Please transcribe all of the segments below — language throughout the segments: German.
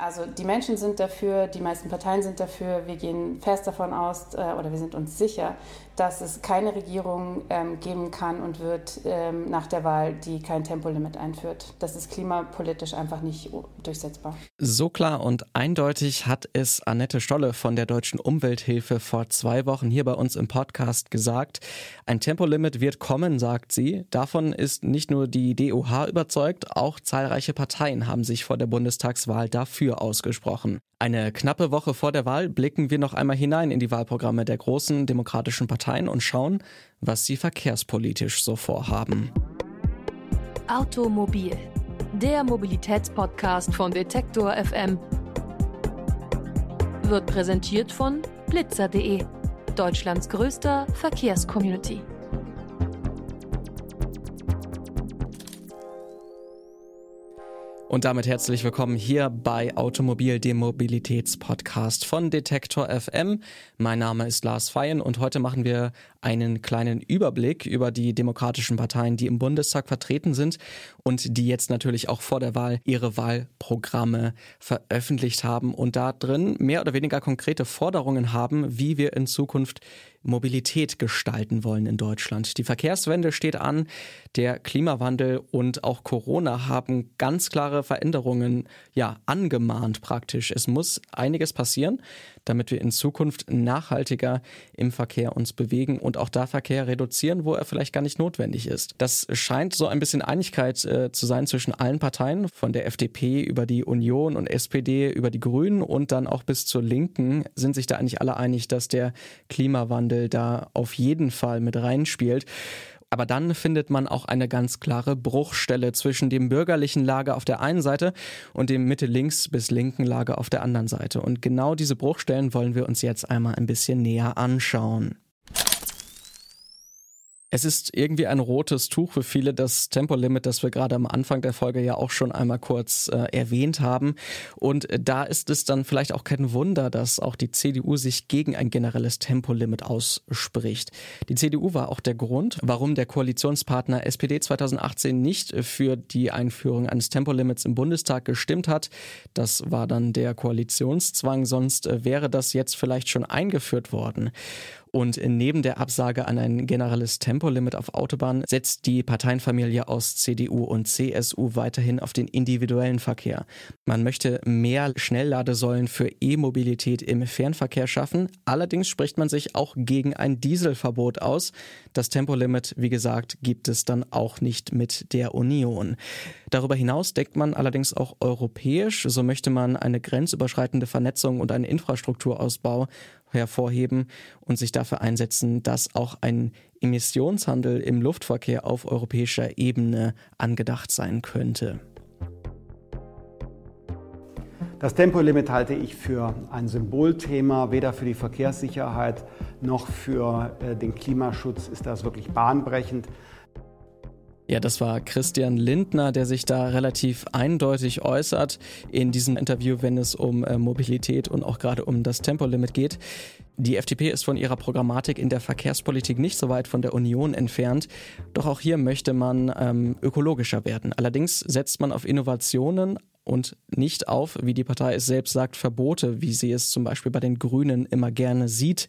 Also die Menschen sind dafür, die meisten Parteien sind dafür. Wir gehen fest davon aus äh, oder wir sind uns sicher, dass es keine Regierung ähm, geben kann und wird ähm, nach der Wahl, die kein Tempolimit einführt. Das ist klimapolitisch einfach nicht durchsetzbar. So klar und eindeutig hat es Annette Stolle von der Deutschen Umwelthilfe vor zwei Wochen hier bei uns im Podcast gesagt. Ein Tempolimit wird kommen, sagt sie. Davon ist nicht nur die DOH überzeugt, auch zahlreiche Parteien haben sich vor der Bundestagswahl dafür ausgesprochen. Eine knappe Woche vor der Wahl blicken wir noch einmal hinein in die Wahlprogramme der großen demokratischen Parteien und schauen, was sie verkehrspolitisch so vorhaben. Automobil, der Mobilitätspodcast von Detektor FM, wird präsentiert von blitzer.de, Deutschlands größter Verkehrscommunity. Und damit herzlich willkommen hier bei Automobil, dem Mobilitätspodcast von Detektor FM. Mein Name ist Lars Feyen und heute machen wir einen kleinen Überblick über die demokratischen Parteien, die im Bundestag vertreten sind und die jetzt natürlich auch vor der Wahl ihre Wahlprogramme veröffentlicht haben und da drin mehr oder weniger konkrete Forderungen haben, wie wir in Zukunft Mobilität gestalten wollen in Deutschland. Die Verkehrswende steht an, der Klimawandel und auch Corona haben ganz klare Veränderungen ja angemahnt praktisch. Es muss einiges passieren, damit wir in Zukunft nachhaltiger im Verkehr uns bewegen und auch da Verkehr reduzieren, wo er vielleicht gar nicht notwendig ist. Das scheint so ein bisschen Einigkeit äh, zu sein zwischen allen Parteien, von der FDP über die Union und SPD über die Grünen und dann auch bis zur Linken sind sich da eigentlich alle einig, dass der Klimawandel da auf jeden Fall mit reinspielt. Aber dann findet man auch eine ganz klare Bruchstelle zwischen dem bürgerlichen Lager auf der einen Seite und dem Mitte-Links bis linken Lager auf der anderen Seite. Und genau diese Bruchstellen wollen wir uns jetzt einmal ein bisschen näher anschauen. Es ist irgendwie ein rotes Tuch für viele das Tempolimit, das wir gerade am Anfang der Folge ja auch schon einmal kurz äh, erwähnt haben. Und da ist es dann vielleicht auch kein Wunder, dass auch die CDU sich gegen ein generelles Tempolimit ausspricht. Die CDU war auch der Grund, warum der Koalitionspartner SPD 2018 nicht für die Einführung eines Tempolimits im Bundestag gestimmt hat. Das war dann der Koalitionszwang, sonst äh, wäre das jetzt vielleicht schon eingeführt worden. Und neben der Absage an ein generelles Tempolimit auf Autobahnen setzt die Parteienfamilie aus CDU und CSU weiterhin auf den individuellen Verkehr. Man möchte mehr Schnellladesäulen für E-Mobilität im Fernverkehr schaffen. Allerdings spricht man sich auch gegen ein Dieselverbot aus. Das Tempolimit, wie gesagt, gibt es dann auch nicht mit der Union. Darüber hinaus deckt man allerdings auch europäisch. So möchte man eine grenzüberschreitende Vernetzung und einen Infrastrukturausbau hervorheben und sich dafür einsetzen, dass auch ein Emissionshandel im Luftverkehr auf europäischer Ebene angedacht sein könnte. Das Tempolimit halte ich für ein Symbolthema, weder für die Verkehrssicherheit noch für äh, den Klimaschutz ist das wirklich bahnbrechend. Ja, das war Christian Lindner, der sich da relativ eindeutig äußert in diesem Interview, wenn es um äh, Mobilität und auch gerade um das Tempolimit geht. Die FDP ist von ihrer Programmatik in der Verkehrspolitik nicht so weit von der Union entfernt. Doch auch hier möchte man ähm, ökologischer werden. Allerdings setzt man auf Innovationen und nicht auf, wie die Partei es selbst sagt, Verbote, wie sie es zum Beispiel bei den Grünen immer gerne sieht.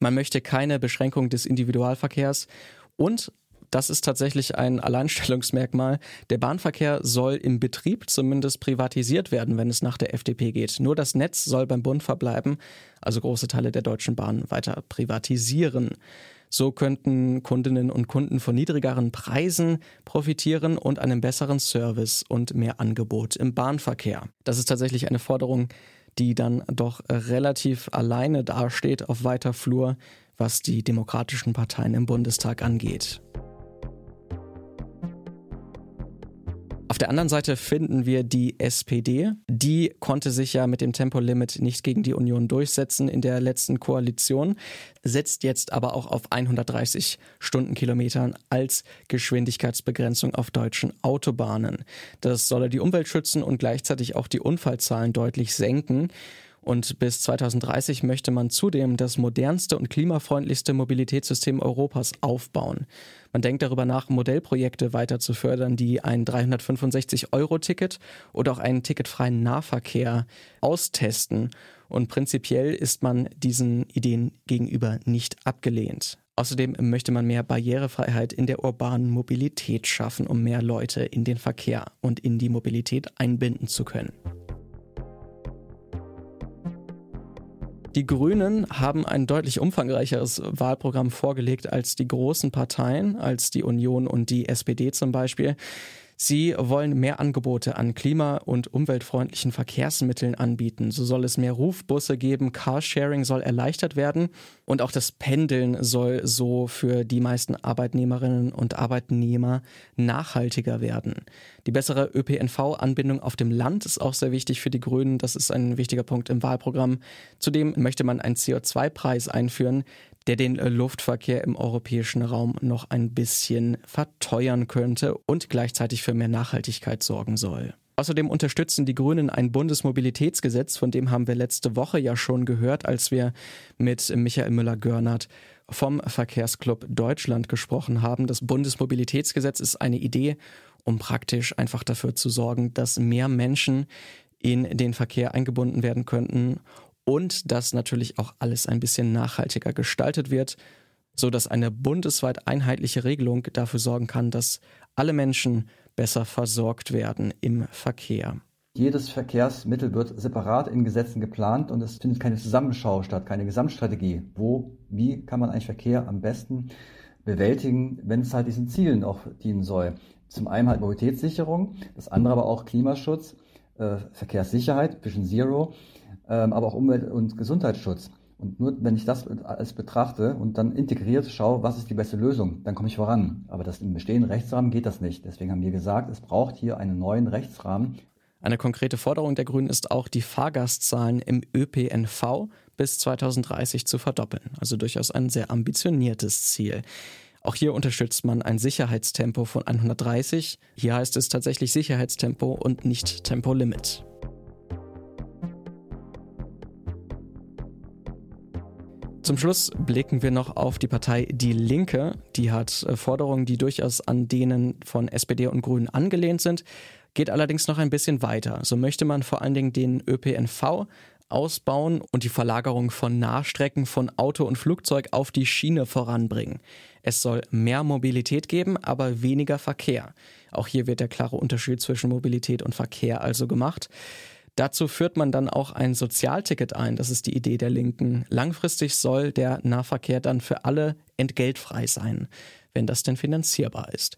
Man möchte keine Beschränkung des Individualverkehrs und das ist tatsächlich ein Alleinstellungsmerkmal. Der Bahnverkehr soll im Betrieb zumindest privatisiert werden, wenn es nach der FDP geht. Nur das Netz soll beim Bund verbleiben, also große Teile der Deutschen Bahn weiter privatisieren. So könnten Kundinnen und Kunden von niedrigeren Preisen profitieren und einem besseren Service und mehr Angebot im Bahnverkehr. Das ist tatsächlich eine Forderung, die dann doch relativ alleine dasteht auf weiter Flur, was die demokratischen Parteien im Bundestag angeht. Auf der anderen Seite finden wir die SPD. Die konnte sich ja mit dem Tempolimit nicht gegen die Union durchsetzen in der letzten Koalition, setzt jetzt aber auch auf 130 Stundenkilometern als Geschwindigkeitsbegrenzung auf deutschen Autobahnen. Das solle die Umwelt schützen und gleichzeitig auch die Unfallzahlen deutlich senken. Und bis 2030 möchte man zudem das modernste und klimafreundlichste Mobilitätssystem Europas aufbauen. Man denkt darüber nach, Modellprojekte weiter zu fördern, die ein 365-Euro-Ticket oder auch einen ticketfreien Nahverkehr austesten. Und prinzipiell ist man diesen Ideen gegenüber nicht abgelehnt. Außerdem möchte man mehr Barrierefreiheit in der urbanen Mobilität schaffen, um mehr Leute in den Verkehr und in die Mobilität einbinden zu können. Die Grünen haben ein deutlich umfangreicheres Wahlprogramm vorgelegt als die großen Parteien, als die Union und die SPD zum Beispiel. Sie wollen mehr Angebote an klima- und umweltfreundlichen Verkehrsmitteln anbieten. So soll es mehr Rufbusse geben, Carsharing soll erleichtert werden und auch das Pendeln soll so für die meisten Arbeitnehmerinnen und Arbeitnehmer nachhaltiger werden. Die bessere ÖPNV-Anbindung auf dem Land ist auch sehr wichtig für die Grünen. Das ist ein wichtiger Punkt im Wahlprogramm. Zudem möchte man einen CO2-Preis einführen, der den Luftverkehr im europäischen Raum noch ein bisschen verteuern könnte und gleichzeitig für mehr Nachhaltigkeit sorgen soll. Außerdem unterstützen die Grünen ein Bundesmobilitätsgesetz, von dem haben wir letzte Woche ja schon gehört, als wir mit Michael Müller-Görnert vom Verkehrsclub Deutschland gesprochen haben. Das Bundesmobilitätsgesetz ist eine Idee, um praktisch einfach dafür zu sorgen, dass mehr Menschen in den Verkehr eingebunden werden könnten und dass natürlich auch alles ein bisschen nachhaltiger gestaltet wird, so dass eine bundesweit einheitliche Regelung dafür sorgen kann, dass alle Menschen besser versorgt werden im Verkehr. Jedes Verkehrsmittel wird separat in Gesetzen geplant und es findet keine Zusammenschau statt, keine Gesamtstrategie. Wo, wie kann man eigentlich Verkehr am besten bewältigen, wenn es halt diesen Zielen auch dienen soll? Zum einen halt Mobilitätssicherung, das andere aber auch Klimaschutz, äh, Verkehrssicherheit, Vision Zero ähm, aber auch Umwelt- und Gesundheitsschutz. Und nur wenn ich das alles betrachte und dann integriert schaue, was ist die beste Lösung, dann komme ich voran. Aber das im bestehenden Rechtsrahmen geht das nicht. Deswegen haben wir gesagt, es braucht hier einen neuen Rechtsrahmen. Eine konkrete Forderung der Grünen ist auch, die Fahrgastzahlen im ÖPNV bis 2030 zu verdoppeln. Also durchaus ein sehr ambitioniertes Ziel. Auch hier unterstützt man ein Sicherheitstempo von 130. Hier heißt es tatsächlich Sicherheitstempo und nicht Tempolimit. Zum Schluss blicken wir noch auf die Partei Die Linke. Die hat äh, Forderungen, die durchaus an denen von SPD und Grünen angelehnt sind, geht allerdings noch ein bisschen weiter. So möchte man vor allen Dingen den ÖPNV ausbauen und die Verlagerung von Nahstrecken von Auto und Flugzeug auf die Schiene voranbringen. Es soll mehr Mobilität geben, aber weniger Verkehr. Auch hier wird der klare Unterschied zwischen Mobilität und Verkehr also gemacht. Dazu führt man dann auch ein Sozialticket ein. Das ist die Idee der Linken. Langfristig soll der Nahverkehr dann für alle entgeltfrei sein, wenn das denn finanzierbar ist.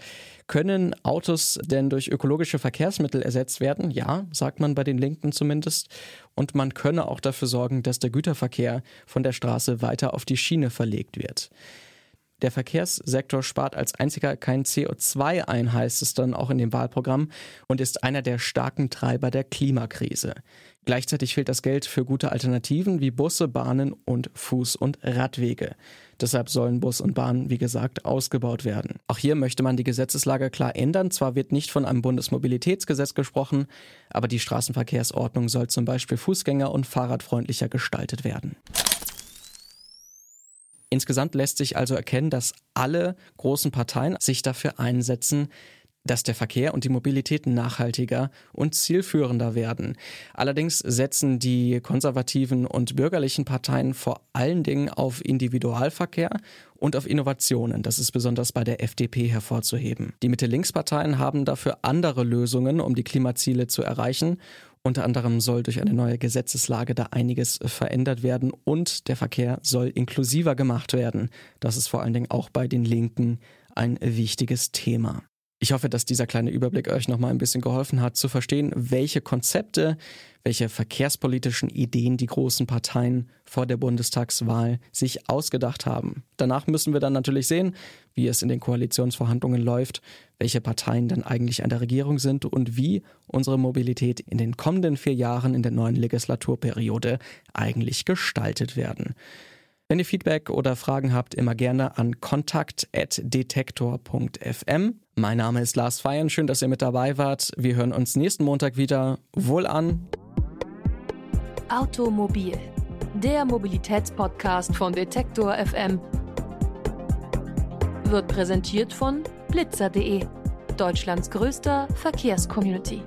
Können Autos denn durch ökologische Verkehrsmittel ersetzt werden? Ja, sagt man bei den Linken zumindest. Und man könne auch dafür sorgen, dass der Güterverkehr von der Straße weiter auf die Schiene verlegt wird. Der Verkehrssektor spart als einziger kein CO2 ein, heißt es dann auch in dem Wahlprogramm, und ist einer der starken Treiber der Klimakrise. Gleichzeitig fehlt das Geld für gute Alternativen wie Busse, Bahnen und Fuß- und Radwege. Deshalb sollen Bus und Bahn, wie gesagt, ausgebaut werden. Auch hier möchte man die Gesetzeslage klar ändern. Zwar wird nicht von einem Bundesmobilitätsgesetz gesprochen, aber die Straßenverkehrsordnung soll zum Beispiel fußgänger- und fahrradfreundlicher gestaltet werden. Insgesamt lässt sich also erkennen, dass alle großen Parteien sich dafür einsetzen, dass der Verkehr und die Mobilität nachhaltiger und zielführender werden. Allerdings setzen die konservativen und bürgerlichen Parteien vor allen Dingen auf Individualverkehr und auf Innovationen. Das ist besonders bei der FDP hervorzuheben. Die Mitte-Links-Parteien haben dafür andere Lösungen, um die Klimaziele zu erreichen unter anderem soll durch eine neue Gesetzeslage da einiges verändert werden und der Verkehr soll inklusiver gemacht werden. Das ist vor allen Dingen auch bei den Linken ein wichtiges Thema. Ich hoffe, dass dieser kleine Überblick euch noch mal ein bisschen geholfen hat zu verstehen, welche Konzepte, welche verkehrspolitischen Ideen die großen Parteien vor der Bundestagswahl sich ausgedacht haben. Danach müssen wir dann natürlich sehen, wie es in den Koalitionsverhandlungen läuft, welche Parteien dann eigentlich an der Regierung sind und wie unsere Mobilität in den kommenden vier Jahren in der neuen Legislaturperiode eigentlich gestaltet werden. Wenn ihr Feedback oder Fragen habt, immer gerne an kontakt.detektor.fm. Mein Name ist Lars Feiern, schön, dass ihr mit dabei wart. Wir hören uns nächsten Montag wieder. Wohl an! Automobil, der Mobilitätspodcast von Detektor FM, wird präsentiert von blitzer.de, Deutschlands größter Verkehrscommunity.